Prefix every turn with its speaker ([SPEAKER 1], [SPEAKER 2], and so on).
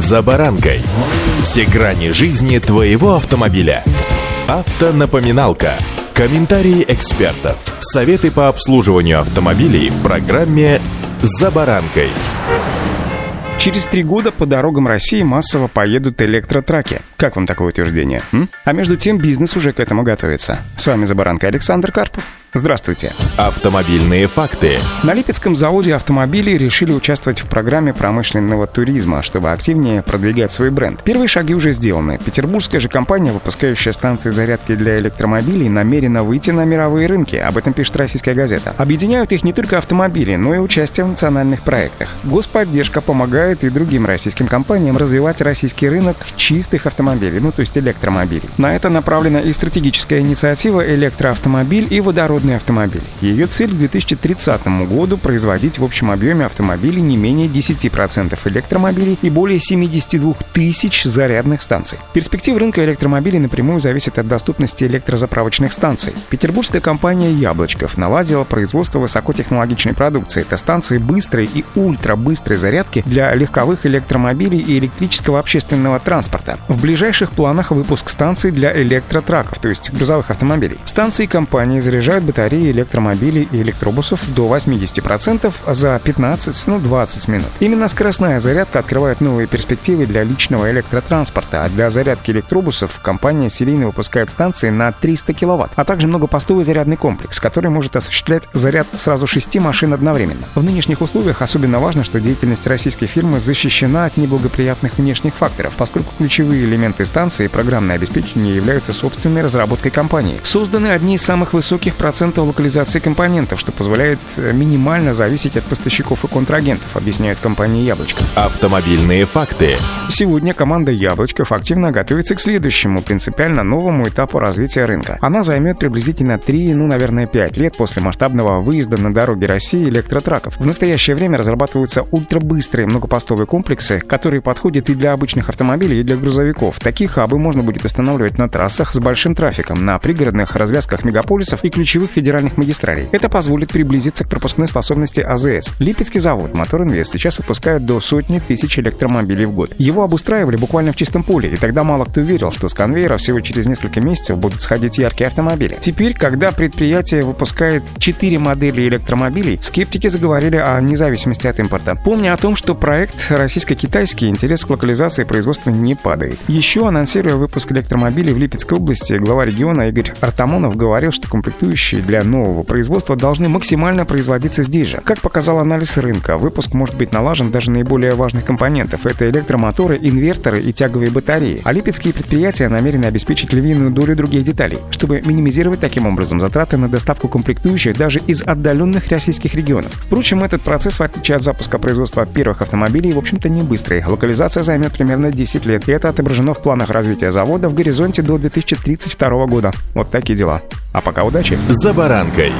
[SPEAKER 1] «За баранкой». Все грани жизни твоего автомобиля. Автонапоминалка. Комментарии экспертов. Советы по обслуживанию автомобилей в программе «За баранкой».
[SPEAKER 2] Через три года по дорогам России массово поедут электротраки. Как вам такое утверждение? М? А между тем бизнес уже к этому готовится. С вами «За баранкой» Александр Карпов. Здравствуйте.
[SPEAKER 1] Автомобильные факты.
[SPEAKER 2] На Липецком заводе автомобилей решили участвовать в программе промышленного туризма, чтобы активнее продвигать свой бренд. Первые шаги уже сделаны. Петербургская же компания, выпускающая станции зарядки для электромобилей, намерена выйти на мировые рынки. Об этом пишет российская газета. Объединяют их не только автомобили, но и участие в национальных проектах. Господдержка помогает и другим российским компаниям развивать российский рынок чистых автомобилей, ну то есть электромобилей. На это направлена и стратегическая инициатива «Электроавтомобиль» и «Водород водородный автомобиль. Ее цель к 2030 году производить в общем объеме автомобилей не менее 10% электромобилей и более 72 тысяч зарядных станций. Перспективы рынка электромобилей напрямую зависят от доступности электрозаправочных станций. Петербургская компания «Яблочков» наладила производство высокотехнологичной продукции. Это станции быстрой и ультрабыстрой зарядки для легковых электромобилей и электрического общественного транспорта. В ближайших планах выпуск станций для электротраков, то есть грузовых автомобилей. Станции компании заряжают батареи электромобилей и электробусов до 80% за 15-20 ну, минут. Именно скоростная зарядка открывает новые перспективы для личного электротранспорта, а для зарядки электробусов компания серийно выпускает станции на 300 кВт, а также многопостовый зарядный комплекс, который может осуществлять заряд сразу шести машин одновременно. В нынешних условиях особенно важно, что деятельность российской фирмы защищена от неблагоприятных внешних факторов, поскольку ключевые элементы станции и программное обеспечение являются собственной разработкой компании. Созданы одни из самых высоких процентов локализации компонентов, что позволяет э, минимально зависеть от поставщиков и контрагентов, объясняет компания «Яблочко».
[SPEAKER 1] Автомобильные факты.
[SPEAKER 2] Сегодня команда «Яблочков» активно готовится к следующему, принципиально новому этапу развития рынка. Она займет приблизительно 3, ну, наверное, 5 лет после масштабного выезда на дороги России электротраков. В настоящее время разрабатываются ультрабыстрые многопостовые комплексы, которые подходят и для обычных автомобилей, и для грузовиков. Такие хабы можно будет устанавливать на трассах с большим трафиком, на пригородных развязках мегаполисов и ключевых ключевых федеральных магистралей. Это позволит приблизиться к пропускной способности АЗС. Липецкий завод «Мотор Инвест» сейчас выпускает до сотни тысяч электромобилей в год. Его обустраивали буквально в чистом поле, и тогда мало кто верил, что с конвейера всего через несколько месяцев будут сходить яркие автомобили. Теперь, когда предприятие выпускает 4 модели электромобилей, скептики заговорили о независимости от импорта. Помня о том, что проект российско-китайский, интерес к локализации производства не падает. Еще анонсируя выпуск электромобилей в Липецкой области, глава региона Игорь Артамонов говорил, что комплектующие для нового производства должны максимально производиться здесь же. Как показал анализ рынка, выпуск может быть налажен даже наиболее важных компонентов. Это электромоторы, инверторы и тяговые батареи. А липецкие предприятия намерены обеспечить львиную долю других деталей, чтобы минимизировать таким образом затраты на доставку комплектующих даже из отдаленных российских регионов. Впрочем, этот процесс, в отличие от запуска производства первых автомобилей, в общем-то не быстрый. Локализация займет примерно 10 лет, и это отображено в планах развития завода в горизонте до 2032 года. Вот такие дела. А пока удачи!
[SPEAKER 1] «За баранкой».